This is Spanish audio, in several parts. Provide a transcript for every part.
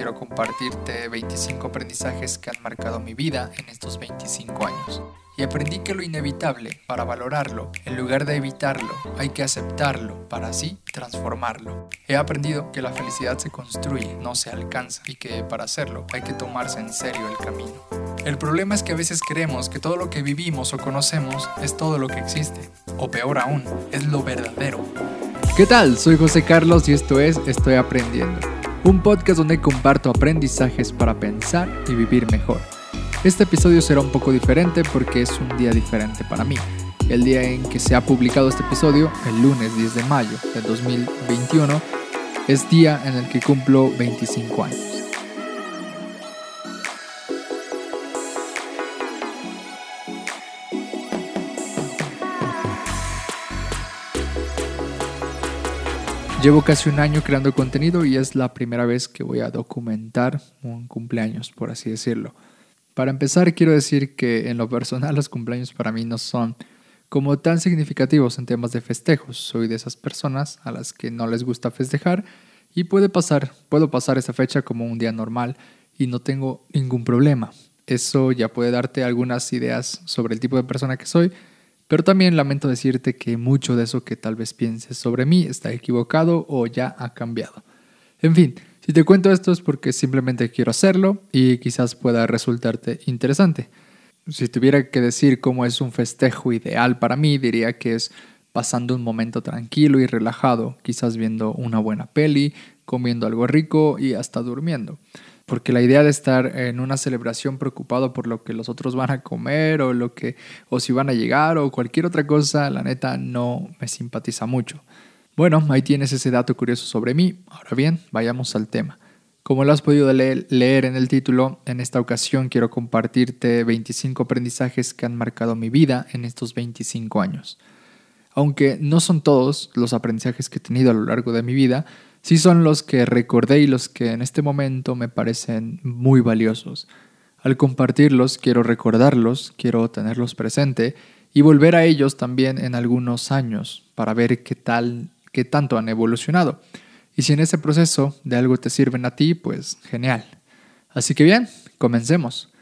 quiero compartirte 25 aprendizajes que han marcado mi vida en estos 25 años. Y aprendí que lo inevitable, para valorarlo, en lugar de evitarlo, hay que aceptarlo para así transformarlo. He aprendido que la felicidad se construye, no se alcanza, y que para hacerlo hay que tomarse en serio el camino. El problema es que a veces creemos que todo lo que vivimos o conocemos es todo lo que existe, o peor aún, es lo verdadero. ¿Qué tal? Soy José Carlos y esto es Estoy Aprendiendo, un podcast donde comparto aprendizajes para pensar y vivir mejor. Este episodio será un poco diferente porque es un día diferente para mí. El día en que se ha publicado este episodio, el lunes 10 de mayo de 2021, es día en el que cumplo 25 años. Llevo casi un año creando contenido y es la primera vez que voy a documentar un cumpleaños, por así decirlo. Para empezar, quiero decir que en lo personal los cumpleaños para mí no son como tan significativos en temas de festejos. Soy de esas personas a las que no les gusta festejar y puede pasar, puedo pasar esa fecha como un día normal y no tengo ningún problema. Eso ya puede darte algunas ideas sobre el tipo de persona que soy, pero también lamento decirte que mucho de eso que tal vez pienses sobre mí está equivocado o ya ha cambiado. En fin, si te cuento esto es porque simplemente quiero hacerlo y quizás pueda resultarte interesante. Si tuviera que decir cómo es un festejo ideal para mí, diría que es pasando un momento tranquilo y relajado, quizás viendo una buena peli, comiendo algo rico y hasta durmiendo. Porque la idea de estar en una celebración preocupado por lo que los otros van a comer o lo que o si van a llegar o cualquier otra cosa, la neta no me simpatiza mucho. Bueno, ahí tienes ese dato curioso sobre mí. Ahora bien, vayamos al tema. Como lo has podido leer, en el título, en esta ocasión quiero compartirte 25 aprendizajes que han marcado mi vida en estos 25 años. Aunque no son todos los aprendizajes que he tenido a lo largo de mi vida, sí son los que recordé y los que en este momento me parecen muy valiosos. Al compartirlos, quiero recordarlos, quiero tenerlos presente y volver a ellos también en algunos años para ver qué tal qué tanto han evolucionado. Y si en ese proceso de algo te sirven a ti, pues genial. Así que bien, comencemos.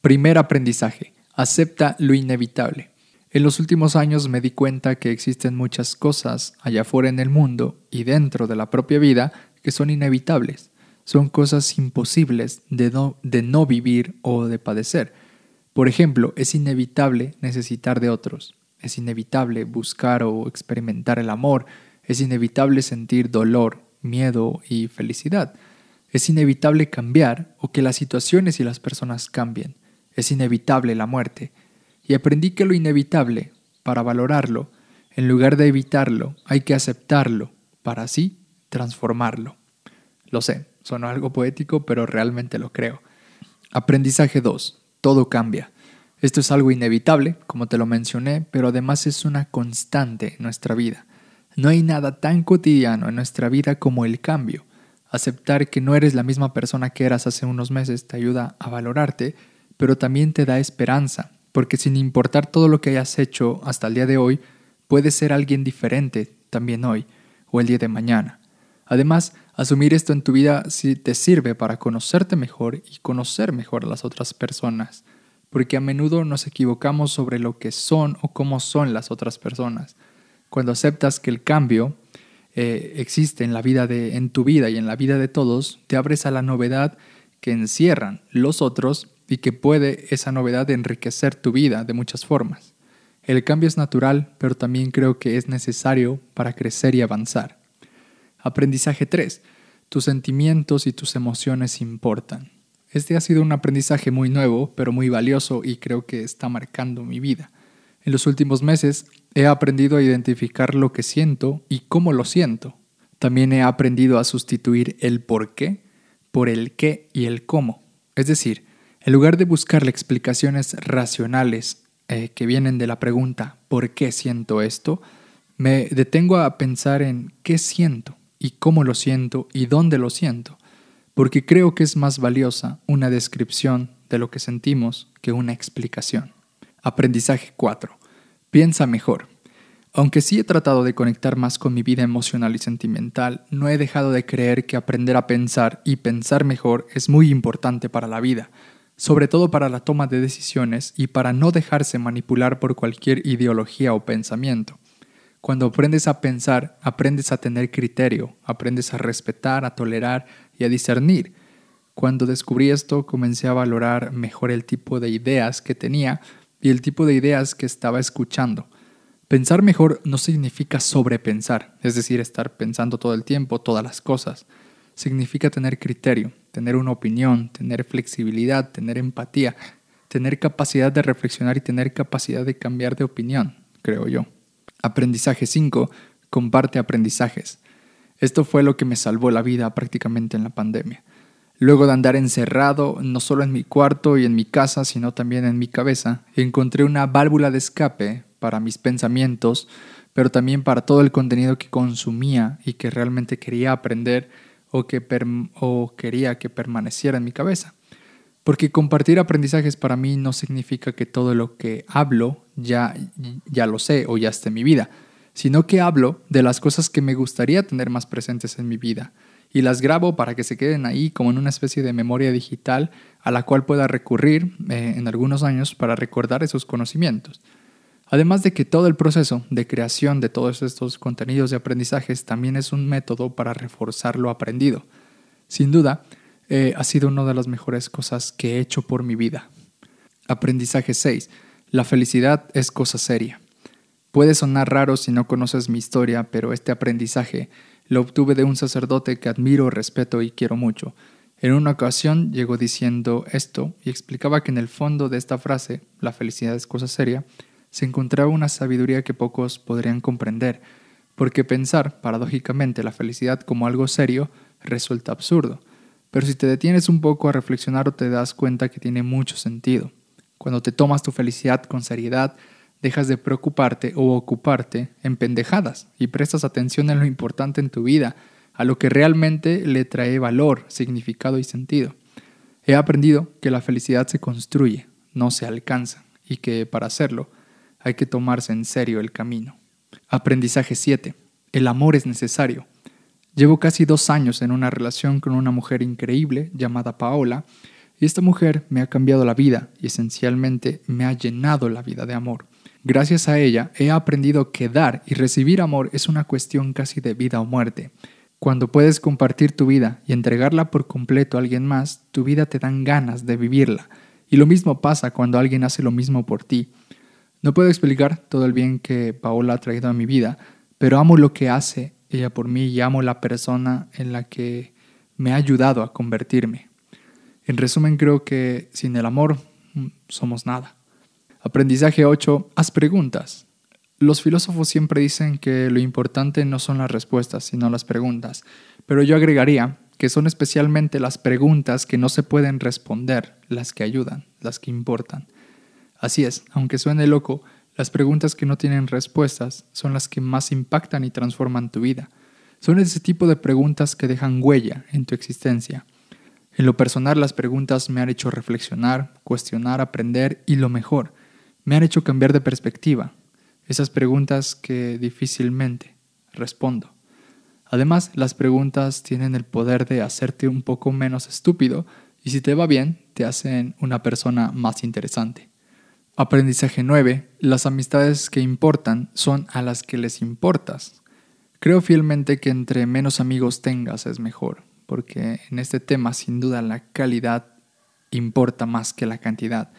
Primer aprendizaje. Acepta lo inevitable. En los últimos años me di cuenta que existen muchas cosas allá afuera en el mundo y dentro de la propia vida que son inevitables. Son cosas imposibles de no, de no vivir o de padecer. Por ejemplo, es inevitable necesitar de otros. Es inevitable buscar o experimentar el amor, es inevitable sentir dolor, miedo y felicidad. Es inevitable cambiar o que las situaciones y las personas cambien. Es inevitable la muerte. Y aprendí que lo inevitable, para valorarlo, en lugar de evitarlo, hay que aceptarlo, para así transformarlo. Lo sé, sonó algo poético, pero realmente lo creo. Aprendizaje 2. Todo cambia. Esto es algo inevitable, como te lo mencioné, pero además es una constante en nuestra vida. No hay nada tan cotidiano en nuestra vida como el cambio. Aceptar que no eres la misma persona que eras hace unos meses te ayuda a valorarte, pero también te da esperanza, porque sin importar todo lo que hayas hecho hasta el día de hoy, puedes ser alguien diferente también hoy o el día de mañana. Además, asumir esto en tu vida te sirve para conocerte mejor y conocer mejor a las otras personas, porque a menudo nos equivocamos sobre lo que son o cómo son las otras personas. Cuando aceptas que el cambio eh, existe en la vida de, en tu vida y en la vida de todos, te abres a la novedad que encierran los otros y que puede esa novedad enriquecer tu vida de muchas formas. El cambio es natural, pero también creo que es necesario para crecer y avanzar. Aprendizaje 3. Tus sentimientos y tus emociones importan. Este ha sido un aprendizaje muy nuevo, pero muy valioso y creo que está marcando mi vida. En los últimos meses he aprendido a identificar lo que siento y cómo lo siento. También he aprendido a sustituir el por qué por el qué y el cómo. Es decir, en lugar de buscarle explicaciones racionales eh, que vienen de la pregunta ¿por qué siento esto? Me detengo a pensar en qué siento y cómo lo siento y dónde lo siento, porque creo que es más valiosa una descripción de lo que sentimos que una explicación. Aprendizaje 4. Piensa mejor. Aunque sí he tratado de conectar más con mi vida emocional y sentimental, no he dejado de creer que aprender a pensar y pensar mejor es muy importante para la vida, sobre todo para la toma de decisiones y para no dejarse manipular por cualquier ideología o pensamiento. Cuando aprendes a pensar, aprendes a tener criterio, aprendes a respetar, a tolerar y a discernir. Cuando descubrí esto, comencé a valorar mejor el tipo de ideas que tenía y el tipo de ideas que estaba escuchando. Pensar mejor no significa sobrepensar, es decir, estar pensando todo el tiempo todas las cosas. Significa tener criterio, tener una opinión, tener flexibilidad, tener empatía, tener capacidad de reflexionar y tener capacidad de cambiar de opinión, creo yo. Aprendizaje 5. Comparte aprendizajes. Esto fue lo que me salvó la vida prácticamente en la pandemia. Luego de andar encerrado, no solo en mi cuarto y en mi casa, sino también en mi cabeza, encontré una válvula de escape para mis pensamientos, pero también para todo el contenido que consumía y que realmente quería aprender o, que o quería que permaneciera en mi cabeza. Porque compartir aprendizajes para mí no significa que todo lo que hablo ya, ya lo sé o ya esté en mi vida, sino que hablo de las cosas que me gustaría tener más presentes en mi vida y las grabo para que se queden ahí como en una especie de memoria digital a la cual pueda recurrir eh, en algunos años para recordar esos conocimientos. Además de que todo el proceso de creación de todos estos contenidos de aprendizajes también es un método para reforzar lo aprendido. Sin duda, eh, ha sido una de las mejores cosas que he hecho por mi vida. Aprendizaje 6. La felicidad es cosa seria. Puede sonar raro si no conoces mi historia, pero este aprendizaje lo obtuve de un sacerdote que admiro, respeto y quiero mucho. En una ocasión llegó diciendo esto y explicaba que en el fondo de esta frase, la felicidad es cosa seria, se encontraba una sabiduría que pocos podrían comprender, porque pensar, paradójicamente, la felicidad como algo serio resulta absurdo. Pero si te detienes un poco a reflexionar te das cuenta que tiene mucho sentido. Cuando te tomas tu felicidad con seriedad, dejas de preocuparte o ocuparte en pendejadas y prestas atención en lo importante en tu vida, a lo que realmente le trae valor, significado y sentido. He aprendido que la felicidad se construye, no se alcanza, y que para hacerlo hay que tomarse en serio el camino. Aprendizaje 7. El amor es necesario. Llevo casi dos años en una relación con una mujer increíble llamada Paola, y esta mujer me ha cambiado la vida y esencialmente me ha llenado la vida de amor. Gracias a ella he aprendido que dar y recibir amor es una cuestión casi de vida o muerte. Cuando puedes compartir tu vida y entregarla por completo a alguien más, tu vida te dan ganas de vivirla. Y lo mismo pasa cuando alguien hace lo mismo por ti. No puedo explicar todo el bien que Paola ha traído a mi vida, pero amo lo que hace ella por mí y amo la persona en la que me ha ayudado a convertirme. En resumen, creo que sin el amor mm, somos nada. Aprendizaje 8. Haz preguntas. Los filósofos siempre dicen que lo importante no son las respuestas, sino las preguntas, pero yo agregaría que son especialmente las preguntas que no se pueden responder las que ayudan, las que importan. Así es, aunque suene loco, las preguntas que no tienen respuestas son las que más impactan y transforman tu vida. Son ese tipo de preguntas que dejan huella en tu existencia. En lo personal, las preguntas me han hecho reflexionar, cuestionar, aprender y lo mejor, me han hecho cambiar de perspectiva. Esas preguntas que difícilmente respondo. Además, las preguntas tienen el poder de hacerte un poco menos estúpido y si te va bien, te hacen una persona más interesante. Aprendizaje 9. Las amistades que importan son a las que les importas. Creo fielmente que entre menos amigos tengas es mejor, porque en este tema sin duda la calidad importa más que la cantidad.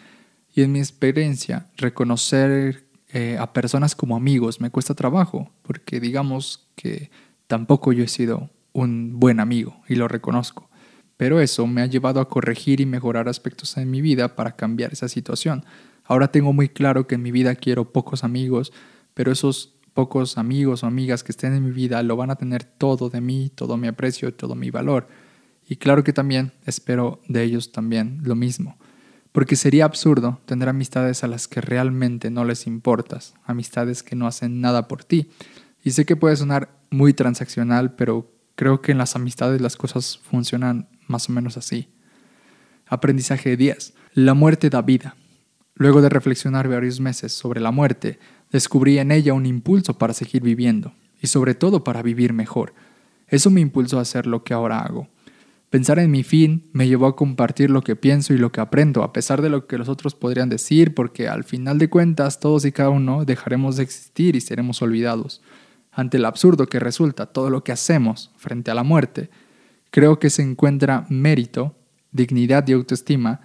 Y en mi experiencia, reconocer eh, a personas como amigos me cuesta trabajo, porque digamos que tampoco yo he sido un buen amigo y lo reconozco. Pero eso me ha llevado a corregir y mejorar aspectos en mi vida para cambiar esa situación. Ahora tengo muy claro que en mi vida quiero pocos amigos, pero esos pocos amigos o amigas que estén en mi vida lo van a tener todo de mí, todo mi aprecio, todo mi valor. Y claro que también espero de ellos también lo mismo. Porque sería absurdo tener amistades a las que realmente no les importas, amistades que no hacen nada por ti. Y sé que puede sonar muy transaccional, pero creo que en las amistades las cosas funcionan más o menos así. Aprendizaje 10. La muerte da vida. Luego de reflexionar varios meses sobre la muerte, Descubrí en ella un impulso para seguir viviendo y sobre todo para vivir mejor. Eso me impulsó a hacer lo que ahora hago. Pensar en mi fin me llevó a compartir lo que pienso y lo que aprendo, a pesar de lo que los otros podrían decir, porque al final de cuentas todos y cada uno dejaremos de existir y seremos olvidados. Ante el absurdo que resulta todo lo que hacemos frente a la muerte, creo que se encuentra mérito, dignidad y autoestima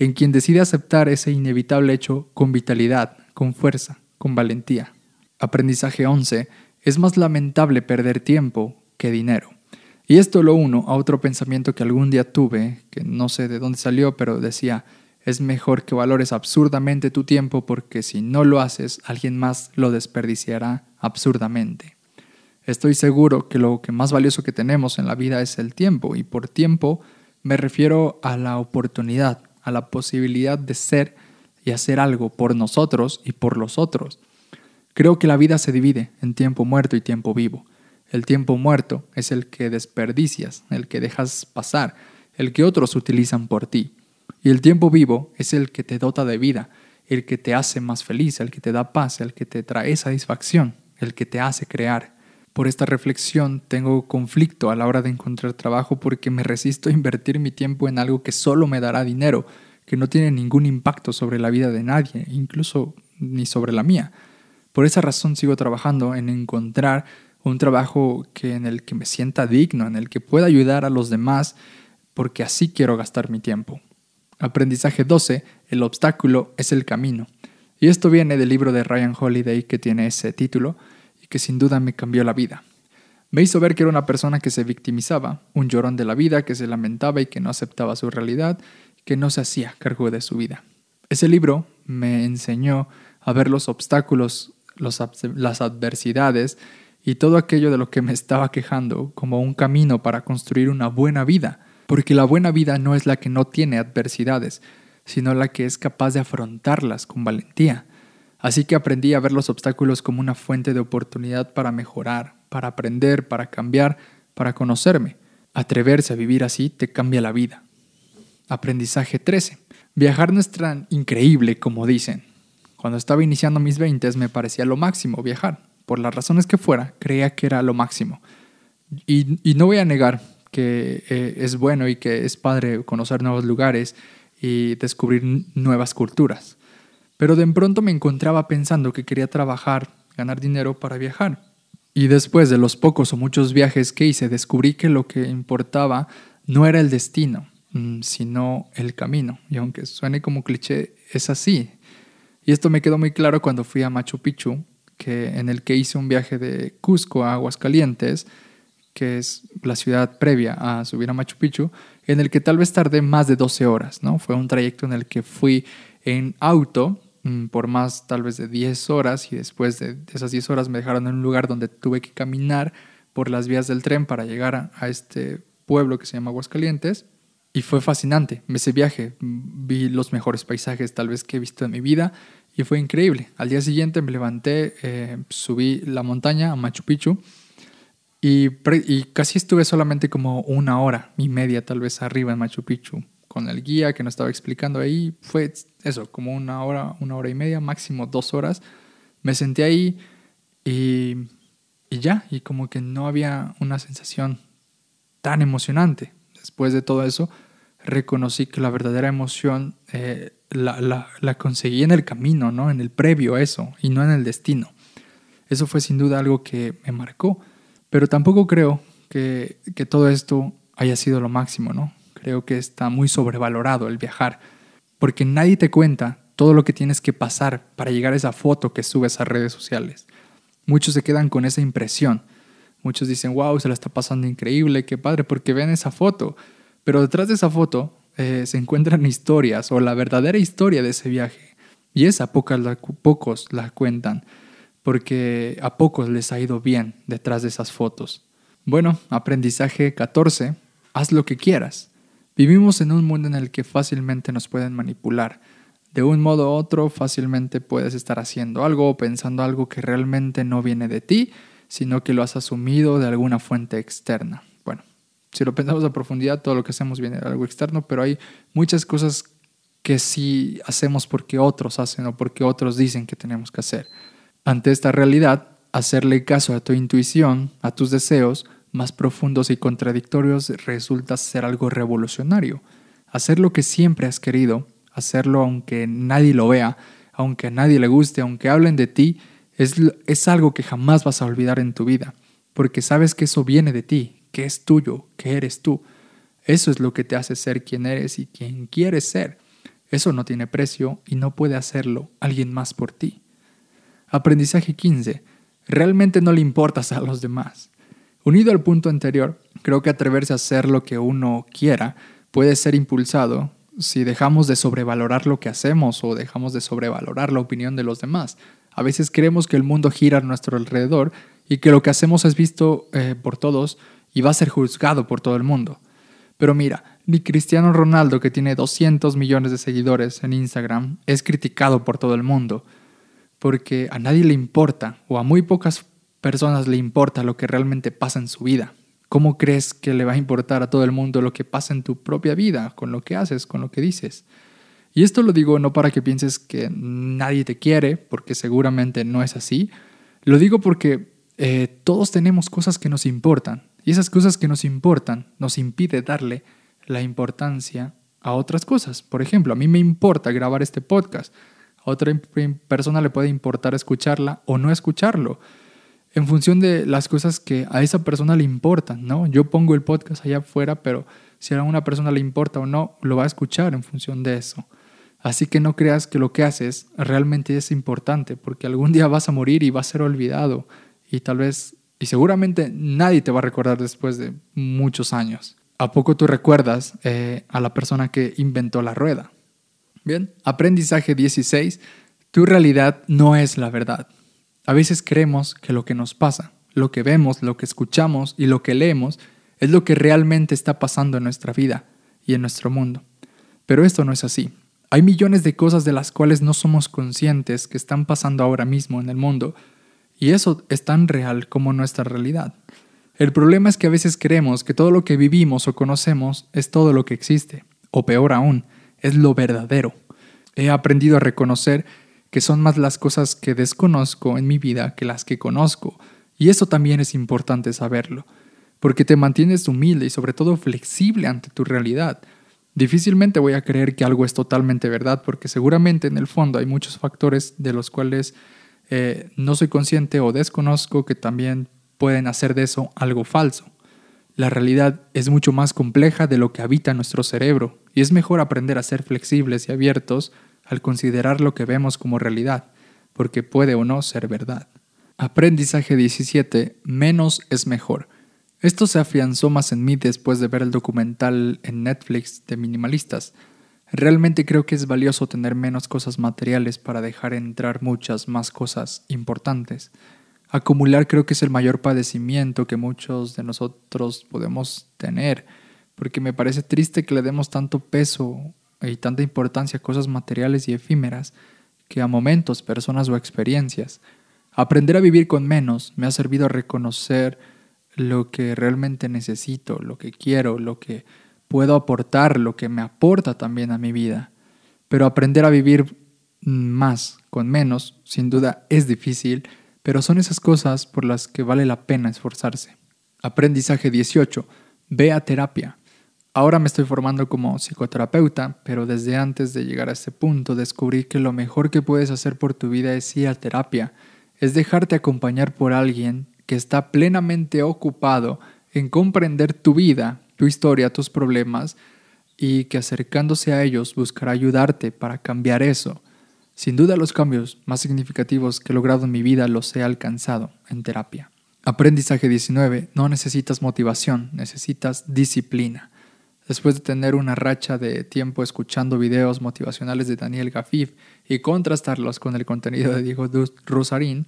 en quien decide aceptar ese inevitable hecho con vitalidad, con fuerza, con valentía. Aprendizaje 11. Es más lamentable perder tiempo que dinero. Y esto lo uno a otro pensamiento que algún día tuve, que no sé de dónde salió, pero decía, es mejor que valores absurdamente tu tiempo porque si no lo haces, alguien más lo desperdiciará absurdamente. Estoy seguro que lo que más valioso que tenemos en la vida es el tiempo, y por tiempo me refiero a la oportunidad, a la posibilidad de ser y hacer algo por nosotros y por los otros. Creo que la vida se divide en tiempo muerto y tiempo vivo. El tiempo muerto es el que desperdicias, el que dejas pasar, el que otros utilizan por ti. Y el tiempo vivo es el que te dota de vida, el que te hace más feliz, el que te da paz, el que te trae satisfacción, el que te hace crear. Por esta reflexión tengo conflicto a la hora de encontrar trabajo porque me resisto a invertir mi tiempo en algo que solo me dará dinero, que no tiene ningún impacto sobre la vida de nadie, incluso ni sobre la mía. Por esa razón sigo trabajando en encontrar un trabajo que en el que me sienta digno, en el que pueda ayudar a los demás, porque así quiero gastar mi tiempo. Aprendizaje 12. El obstáculo es el camino. Y esto viene del libro de Ryan Holiday que tiene ese título que sin duda me cambió la vida. Me hizo ver que era una persona que se victimizaba, un llorón de la vida, que se lamentaba y que no aceptaba su realidad, que no se hacía cargo de su vida. Ese libro me enseñó a ver los obstáculos, las adversidades y todo aquello de lo que me estaba quejando como un camino para construir una buena vida, porque la buena vida no es la que no tiene adversidades, sino la que es capaz de afrontarlas con valentía. Así que aprendí a ver los obstáculos como una fuente de oportunidad para mejorar, para aprender, para cambiar, para conocerme. Atreverse a vivir así te cambia la vida. Aprendizaje 13. Viajar no es tan increíble como dicen. Cuando estaba iniciando mis 20 me parecía lo máximo viajar por las razones que fuera, creía que era lo máximo. Y, no voy a negar que eh, es bueno y que es padre conocer nuevos lugares y descubrir nuevas culturas. Pero de pronto me encontraba pensando que quería trabajar, ganar dinero para viajar. Y después de los pocos o muchos viajes que hice, descubrí que lo que importaba no era el destino, mm, sino el camino. Y aunque suene como cliché, es así. Y esto me quedó muy claro cuando fui a Machu Picchu que, en el que hice un viaje de Cusco a Aguascalientes, que es la ciudad previa a subir a Machu Picchu, en el que tal vez tardé más de 12 horas, ¿no? Fue un trayecto en el que fui en auto por más tal vez de 10 horas y después de esas 10 horas me dejaron en un lugar donde tuve que caminar por las vías del tren para llegar a, este pueblo que se llama Aguascalientes. Y fue fascinante ese viaje. Vi los mejores paisajes tal vez que he visto en mi vida y fue increíble. Al día siguiente me levanté, eh, subí la montaña a Machu Picchu y, y, casi estuve solamente como una hora y media tal vez arriba en Machu Picchu con el guía que nos estaba explicando ahí. Fue eso, como una hora, una hora y media, máximo dos horas. Me senté ahí y, y ya, y como que no había una sensación tan emocionante. Después de todo eso, reconocí que la verdadera emoción eh, la, la, conseguí en el camino, ¿no? En el previo a eso y no en el destino. Eso fue sin duda algo que me marcó, pero tampoco creo que, que todo esto haya sido lo máximo, ¿no? Creo que está muy sobrevalorado el viajar, porque nadie te cuenta todo lo que tienes que pasar para llegar a esa foto que subes a redes sociales. Muchos se quedan con esa impresión. Muchos dicen, wow, se la está pasando increíble, qué padre, porque ven esa foto. Pero detrás de esa foto eh, se encuentran historias o la verdadera historia de ese viaje. Y esa pocos la cuentan, porque a pocos les ha ido bien detrás de esas fotos. Bueno, aprendizaje 14. Haz lo que quieras. Vivimos en un mundo en el que fácilmente nos pueden manipular. De un modo u otro, fácilmente puedes estar haciendo algo o pensando algo que realmente no viene de ti, sino que lo has asumido de alguna fuente externa si lo pensamos a profundidad, todo lo que hacemos viene de algo externo, pero hay muchas cosas que sí hacemos porque otros hacen o porque otros dicen que tenemos que hacer. Ante esta realidad, hacerle caso a tu intuición, a tus deseos más profundos y contradictorios resulta ser algo revolucionario. Hacer lo que siempre has querido, hacerlo aunque nadie lo vea, aunque a nadie le guste, aunque hablen de ti, es, es algo que jamás vas a olvidar en tu vida, porque sabes que eso viene de ti, que es tuyo, que eres tú. Eso es lo que te hace ser quien eres y quien quieres ser. Eso no tiene precio y no puede hacerlo alguien más por ti. Aprendizaje 15. Realmente no le importas a los demás. Unido al punto anterior, creo que atreverse a hacer lo que uno quiera puede ser impulsado si dejamos de sobrevalorar lo que hacemos o dejamos de sobrevalorar la opinión de los demás. A veces creemos que el mundo gira a nuestro alrededor y que lo que hacemos es visto eh, por todos y va a ser juzgado por todo el mundo. Pero mira, ni Cristiano Ronaldo, que tiene 200 millones de seguidores en Instagram, es criticado por todo el mundo, porque a nadie le importa, o a muy pocas personas le importa lo que realmente pasa en su vida. ¿Cómo crees que le va a importar a todo el mundo lo que pasa en tu propia vida, con lo que haces, con lo que dices? Y esto lo digo no para que pienses que nadie te quiere, porque seguramente no es así. Lo digo porque eh, todos tenemos cosas que nos importan. Y esas cosas que nos importan nos impide darle la importancia a otras cosas. Por ejemplo, a mí me importa grabar este podcast. A otra persona le puede importar escucharla o no escucharlo. En función de las cosas que a esa persona le importan, ¿no? Yo pongo el podcast allá afuera, pero si a una persona le importa o no, lo va a escuchar en función de eso. Así que no creas que lo que haces realmente es importante, porque algún día vas a morir y va a ser olvidado. Y tal vez y seguramente nadie te va a recordar después de muchos años. ¿A poco tú recuerdas eh, a la persona que inventó la rueda? Bien, aprendizaje 16. Tu realidad no es la verdad. A veces creemos que lo que nos pasa, lo que vemos, lo que escuchamos y lo que leemos es lo que realmente está pasando en nuestra vida y en nuestro mundo. Pero esto no es así. Hay millones de cosas de las cuales no somos conscientes que están pasando ahora mismo en el mundo y eso es tan real como nuestra realidad. El problema es que a veces creemos que todo lo que vivimos o conocemos es todo lo que existe, o peor aún, es lo verdadero. He aprendido a reconocer que son más las cosas que desconozco en mi vida que las que conozco, y eso también es importante saberlo, porque te mantienes humilde y sobre todo flexible ante tu realidad. Difícilmente voy a creer que algo es totalmente verdad, porque seguramente en el fondo hay muchos factores de los cuales eh, no soy consciente o desconozco que también pueden hacer de eso algo falso. La realidad es mucho más compleja de lo que habita nuestro cerebro y es mejor aprender a ser flexibles y abiertos al considerar lo que vemos como realidad, porque puede o no ser verdad. Aprendizaje 17. Menos es mejor. Esto se afianzó más en mí después de ver el documental en Netflix de minimalistas, Realmente creo que es valioso tener menos cosas materiales para dejar entrar muchas más cosas importantes. Acumular creo que es el mayor padecimiento que muchos de nosotros podemos tener, porque me parece triste que le demos tanto peso y tanta importancia a cosas materiales y efímeras que a momentos, personas o experiencias. Aprender a vivir con menos me ha servido a reconocer lo que realmente necesito, lo que quiero, lo que puedo aportar lo que me aporta también a mi vida. Pero aprender a vivir más con menos, sin duda, es difícil, pero son esas cosas por las que vale la pena esforzarse. Aprendizaje 18. Ve a terapia. Ahora me estoy formando como psicoterapeuta, pero desde antes de llegar a este punto descubrí que lo mejor que puedes hacer por tu vida es ir a terapia, es dejarte acompañar por alguien que está plenamente ocupado en comprender tu vida tu historia, tus problemas, y que acercándose a ellos buscará ayudarte para cambiar eso. Sin duda los cambios más significativos que he logrado en mi vida los he alcanzado en terapia. Aprendizaje 19. No necesitas motivación, necesitas disciplina. Después de tener una racha de tiempo escuchando videos motivacionales de Daniel Gafif y contrastarlos con el contenido de Diego Rosarín,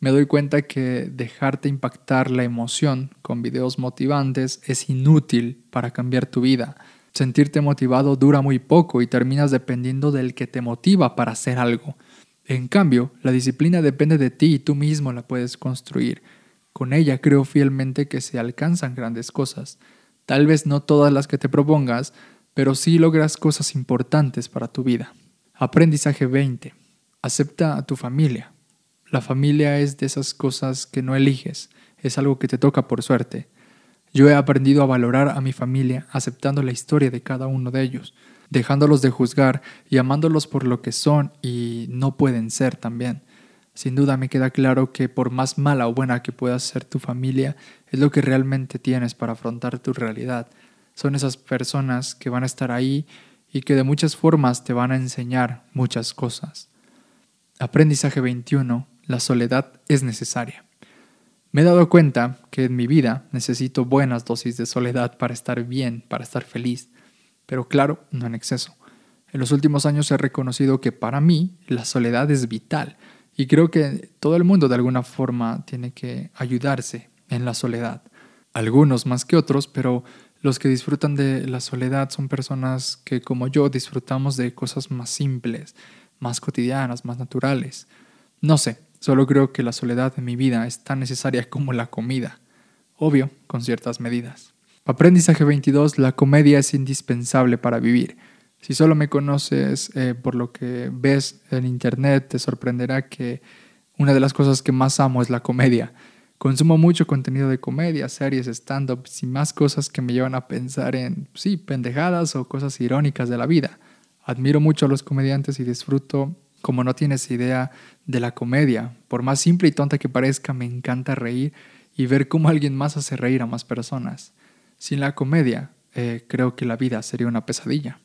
me doy cuenta que dejarte impactar la emoción con videos motivantes es inútil para cambiar tu vida. Sentirte motivado dura muy poco y terminas dependiendo del que te motiva para hacer algo. En cambio, la disciplina depende de ti y tú mismo la puedes construir. Con ella creo fielmente que se alcanzan grandes cosas. Tal vez no todas las que te propongas, pero sí logras cosas importantes para tu vida. Aprendizaje 20. Acepta a tu familia. la familia es de esas cosas que no eliges, es algo que te toca por suerte. Yo he aprendido a valorar a mi familia aceptando la historia de cada uno de ellos, dejándolos de juzgar y amándolos por lo que son y no pueden ser también. Sin duda me queda claro que por más mala o buena que pueda ser tu familia, es lo que realmente tienes para afrontar tu realidad. Son esas personas que van a estar ahí y que de muchas formas te van a enseñar muchas cosas. Aprendizaje 21. La soledad es necesaria. Me he dado cuenta que en mi vida necesito buenas dosis de soledad para estar bien, para estar feliz, pero claro, no en exceso. En los últimos años he reconocido que para mí la soledad es vital y creo que todo el mundo de alguna forma tiene que ayudarse en la soledad. Algunos más que otros, pero los que disfrutan de la soledad son personas que como yo disfrutamos de cosas más simples, más cotidianas, más naturales. No sé, solo creo que la soledad en mi vida es tan necesaria como la comida. Obvio, con ciertas medidas. Aprendizaje 22. La comedia es indispensable para vivir. Si solo me conoces eh, por lo que ves en internet, te sorprenderá que una de las cosas que más amo es la comedia. Consumo mucho contenido de comedia, series, stand-ups y más cosas que me llevan a pensar en, sí, pendejadas o cosas irónicas de la vida. Admiro mucho a los comediantes y disfruto, como no tienes idea, de la comedia. Por más simple y tonta que parezca, me encanta reír y ver cómo alguien más hace reír a más personas. Sin la comedia, eh, creo que la vida sería una pesadilla.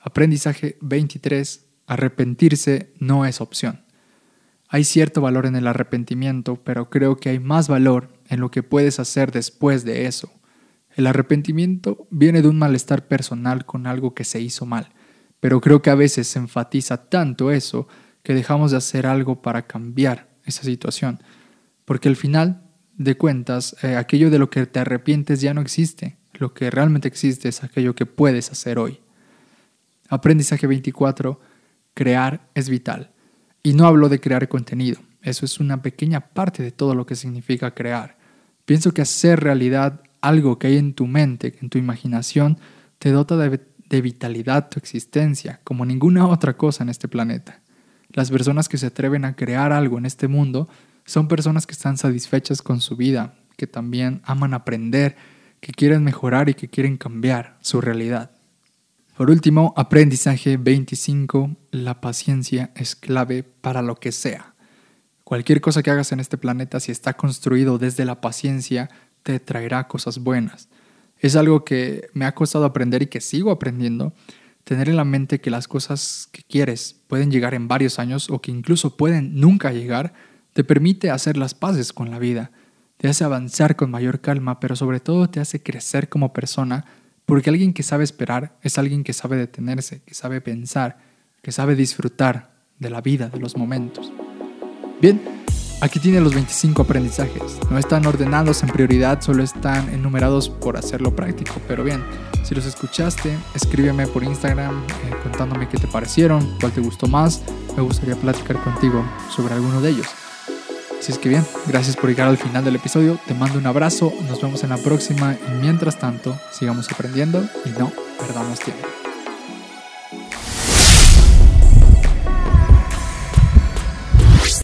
Aprendizaje 23. Arrepentirse no es opción. Hay cierto valor en el arrepentimiento, pero creo que hay más valor en lo que puedes hacer después de eso. El arrepentimiento viene de un malestar personal con algo que se hizo mal, pero creo que a veces se enfatiza tanto eso que dejamos de hacer algo para cambiar esa situación, porque al final de cuentas eh, aquello de lo que te arrepientes ya no existe, lo que realmente existe es aquello que puedes hacer hoy. Aprendizaje 24. Crear es vital. Y no hablo de crear contenido, eso es una pequeña parte de todo lo que significa crear. Pienso que hacer realidad algo que hay en tu mente, en tu imaginación, te dota de, vitalidad tu existencia, como ninguna otra cosa en este planeta. Las personas que se atreven a crear algo en este mundo son personas que están satisfechas con su vida, que también aman aprender, que quieren mejorar y que quieren cambiar su realidad. Por último, aprendizaje 25. La paciencia es clave para lo que sea. Cualquier cosa que hagas en este planeta, si está construido desde la paciencia, te traerá cosas buenas. Es algo que me ha costado aprender y que sigo aprendiendo. Tener en la mente que las cosas que quieres pueden llegar en varios años o que incluso pueden nunca llegar, te permite hacer las paces con la vida. Te hace avanzar con mayor calma, pero sobre todo te hace crecer como persona porque alguien que sabe esperar es alguien que sabe detenerse, que sabe pensar, que sabe disfrutar de la vida, de los momentos. Bien, aquí tiene los 25 aprendizajes. No están ordenados en prioridad, solo están enumerados por hacerlo práctico. Pero bien, si los escuchaste, escríbeme por Instagram eh, contándome qué te parecieron, cuál te gustó más. Me gustaría platicar contigo sobre alguno de ellos. Así es que bien, gracias por llegar al final del episodio, te mando un abrazo, nos vemos en la próxima y mientras tanto sigamos aprendiendo y no perdamos tiempo.